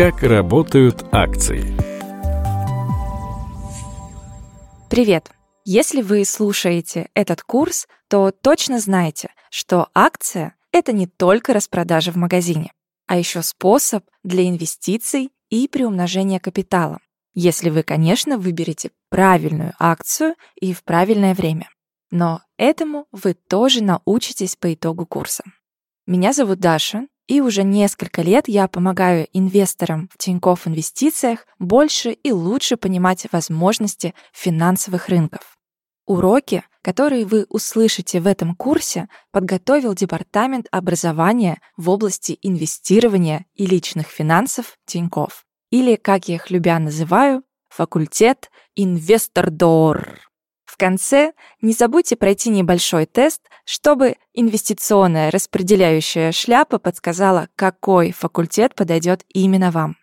Как работают акции? Привет! Если вы слушаете этот курс, то точно знаете, что акция — это не только распродажа в магазине, а еще способ для инвестиций и приумножения капитала, если вы, конечно, выберете правильную акцию и в правильное время. Но этому вы тоже научитесь по итогу курса. Меня зовут Даша, и уже несколько лет я помогаю инвесторам в Тинькофф Инвестициях больше и лучше понимать возможности финансовых рынков. Уроки, которые вы услышите в этом курсе, подготовил Департамент образования в области инвестирования и личных финансов Тинькофф, или, как я их любя называю, факультет Инвестордор. В конце не забудьте пройти небольшой тест, чтобы инвестиционная распределяющая шляпа подсказала, какой факультет подойдет именно вам.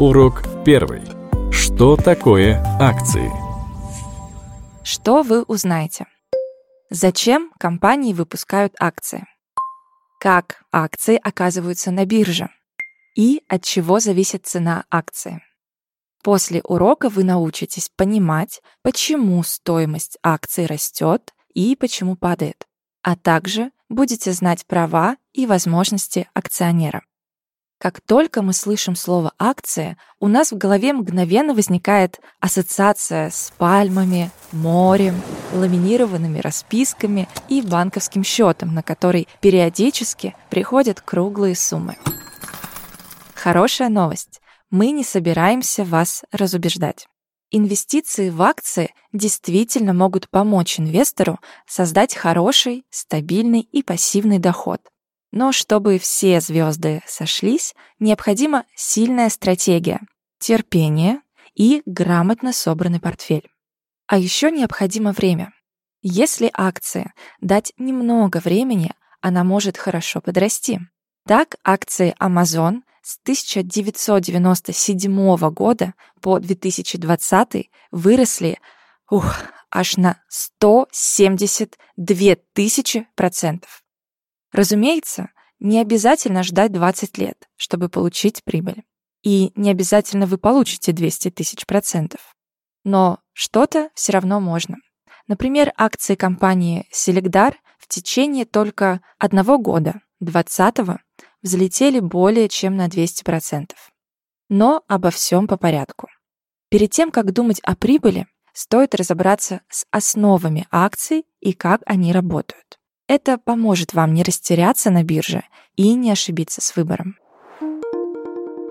Урок первый. Что такое акции? Что вы узнаете? Зачем компании выпускают акции? Как акции оказываются на бирже? И от чего зависит цена акции? После урока вы научитесь понимать, почему стоимость акций растет и почему падает, а также будете знать права и возможности акционера. Как только мы слышим слово «акция», у нас в голове мгновенно возникает ассоциация с пальмами, морем, ламинированными расписками и банковским счетом, на который периодически приходят круглые суммы. Хорошая новость мы не собираемся вас разубеждать. Инвестиции в акции действительно могут помочь инвестору создать хороший, стабильный и пассивный доход. Но чтобы все звезды сошлись, необходима сильная стратегия, терпение и грамотно собранный портфель. А еще необходимо время. Если акции дать немного времени, она может хорошо подрасти. Так акции Amazon с 1997 года по 2020 выросли ух, аж на 172 тысячи процентов. Разумеется, не обязательно ждать 20 лет, чтобы получить прибыль. И не обязательно вы получите 200 тысяч процентов. Но что-то все равно можно. Например, акции компании Селегдар в течение только одного года, 2020 взлетели более чем на 200%. Но обо всем по порядку. Перед тем, как думать о прибыли, стоит разобраться с основами акций и как они работают. Это поможет вам не растеряться на бирже и не ошибиться с выбором.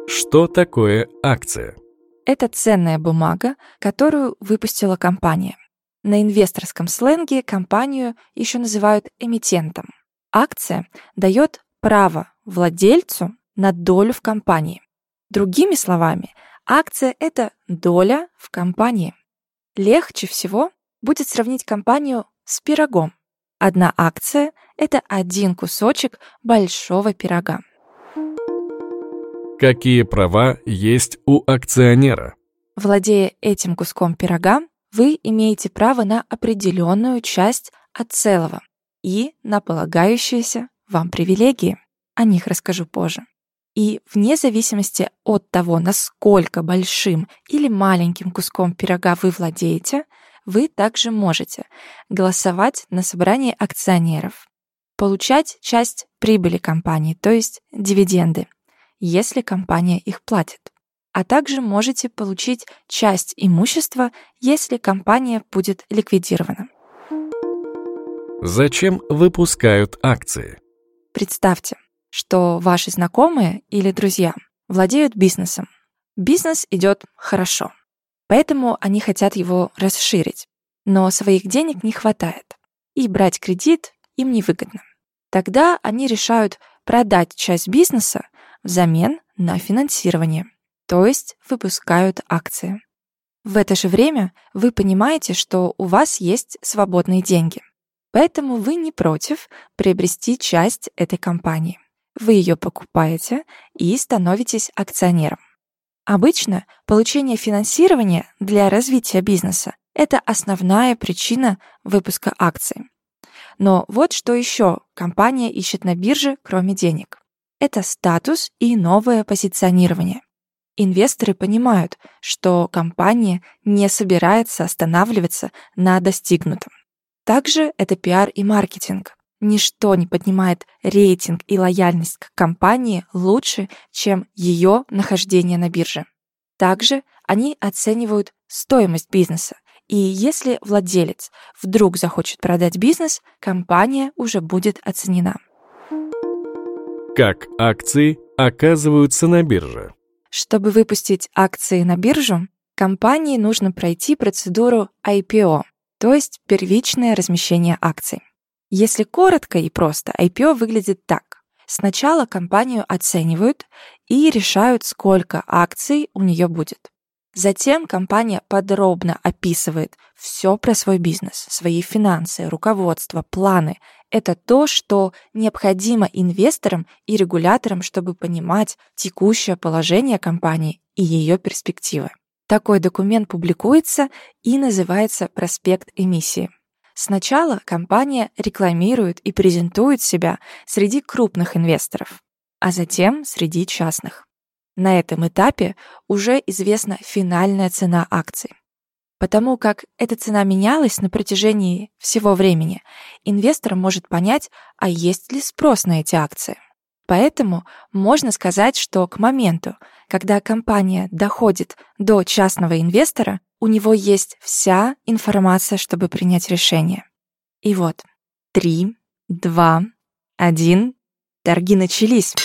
Что такое акция? Это ценная бумага, которую выпустила компания. На инвесторском сленге компанию еще называют эмитентом. Акция дает право владельцу на долю в компании. Другими словами, акция — это доля в компании. Легче всего будет сравнить компанию с пирогом. Одна акция — это один кусочек большого пирога. Какие права есть у акционера? Владея этим куском пирога, вы имеете право на определенную часть от целого и на полагающиеся вам привилегии. О них расскажу позже. И вне зависимости от того, насколько большим или маленьким куском пирога вы владеете, вы также можете голосовать на собрании акционеров, получать часть прибыли компании, то есть дивиденды, если компания их платит, а также можете получить часть имущества, если компания будет ликвидирована. Зачем выпускают акции? Представьте, что ваши знакомые или друзья владеют бизнесом. Бизнес идет хорошо, поэтому они хотят его расширить, но своих денег не хватает, и брать кредит им невыгодно. Тогда они решают продать часть бизнеса взамен на финансирование, то есть выпускают акции. В это же время вы понимаете, что у вас есть свободные деньги. Поэтому вы не против приобрести часть этой компании. Вы ее покупаете и становитесь акционером. Обычно получение финансирования для развития бизнеса – это основная причина выпуска акций. Но вот что еще компания ищет на бирже, кроме денег. это статус и новое позиционирование. Инвесторы понимают, что компания не собирается останавливаться на достигнутом. Также это пиар и маркетинг. Ничто не поднимает рейтинг и лояльность к компании лучше, чем ее нахождение на бирже. Также они оценивают стоимость бизнеса, и если владелец вдруг захочет продать бизнес, компания уже будет оценена. Как акции оказываются на бирже? Чтобы выпустить акции на биржу, компании нужно пройти процедуру IPO, то есть первичное размещение акций. Если коротко и просто, IPO выглядит так. Сначала компанию оценивают и решают, сколько акций у нее будет. Затем компания подробно описывает все про свой бизнес, свои финансы, руководство, планы. Это то, что необходимо инвесторам и регуляторам, чтобы понимать текущее положение компании и ее перспективы. Такой документ публикуется и называется проспект эмиссии. Сначала компания рекламирует и презентует себя среди крупных инвесторов, а затем среди частных. На этом этапе уже известна финальная цена акций. Потому как эта цена менялась на протяжении всего времени, инвестор может понять, а есть ли спрос на эти акции. Поэтому можно сказать, что к моменту, когда компания доходит до частного инвестора, у него есть вся информация, чтобы принять решение. И вот, три, два, один, торги начались.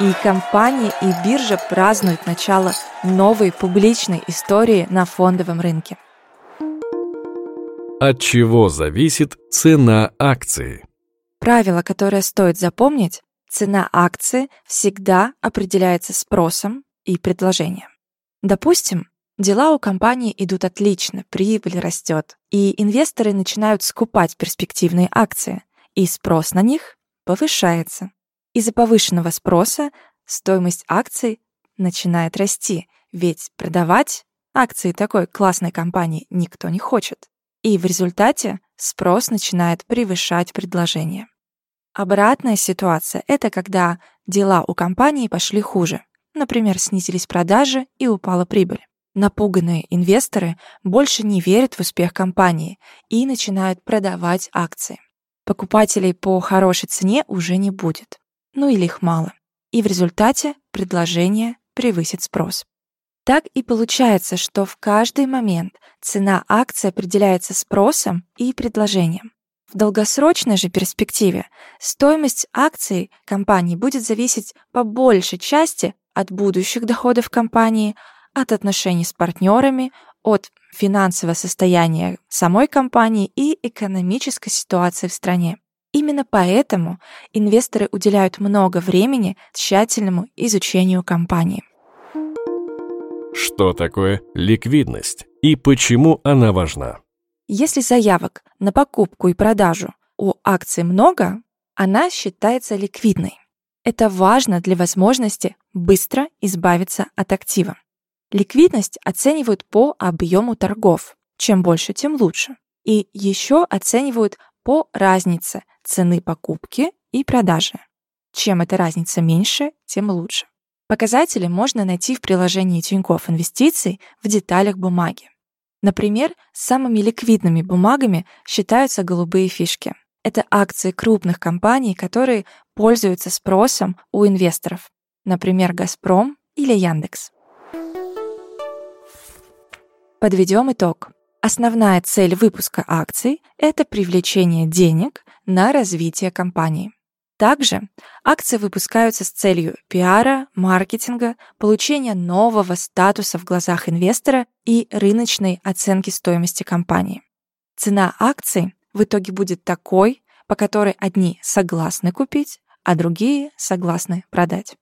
И компании, и биржа празднуют начало новой публичной истории на фондовом рынке. От чего зависит цена акции? Правило, которое стоит запомнить, цена акции всегда определяется спросом и предложением. Допустим, дела у компании идут отлично, прибыль растет, и инвесторы начинают скупать перспективные акции, и спрос на них повышается. Из-за повышенного спроса стоимость акций начинает расти, ведь продавать акции такой классной компании никто не хочет. И в результате спрос начинает превышать предложение. Обратная ситуация — это когда дела у компании пошли хуже. Например, снизились продажи и упала прибыль. Напуганные инвесторы больше не верят в успех компании и начинают продавать акции. Покупателей по хорошей цене уже не будет ну или их мало. И в результате предложение превысит спрос. Так и получается, что в каждый момент цена акции определяется спросом и предложением. В долгосрочной же перспективе стоимость акций компании будет зависеть по большей части от будущих доходов компании, от отношений с партнерами, от финансового состояния самой компании и экономической ситуации в стране. Именно поэтому инвесторы уделяют много времени тщательному изучению компании. Что такое ликвидность и почему она важна? Если заявок на покупку и продажу у акций много, она считается ликвидной. Это важно для возможности быстро избавиться от актива. Ликвидность оценивают по объему торгов. Чем больше, тем лучше. И еще оценивают по разнице цены покупки и продажи. Чем эта разница меньше, тем лучше. Показатели можно найти в приложении Тинькофф Инвестиций в деталях бумаги. Например, самыми ликвидными бумагами считаются голубые фишки. Это акции крупных компаний, которые пользуются спросом у инвесторов. Например, «Газпром» или «Яндекс». Подведем итог. Основная цель выпуска акций – это привлечение денег на развитие компании. Также акции выпускаются с целью пиара, маркетинга, получения нового статуса в глазах инвестора и рыночной оценки стоимости компании. Цена акций в итоге будет такой, по которой одни согласны купить, а другие согласны продать.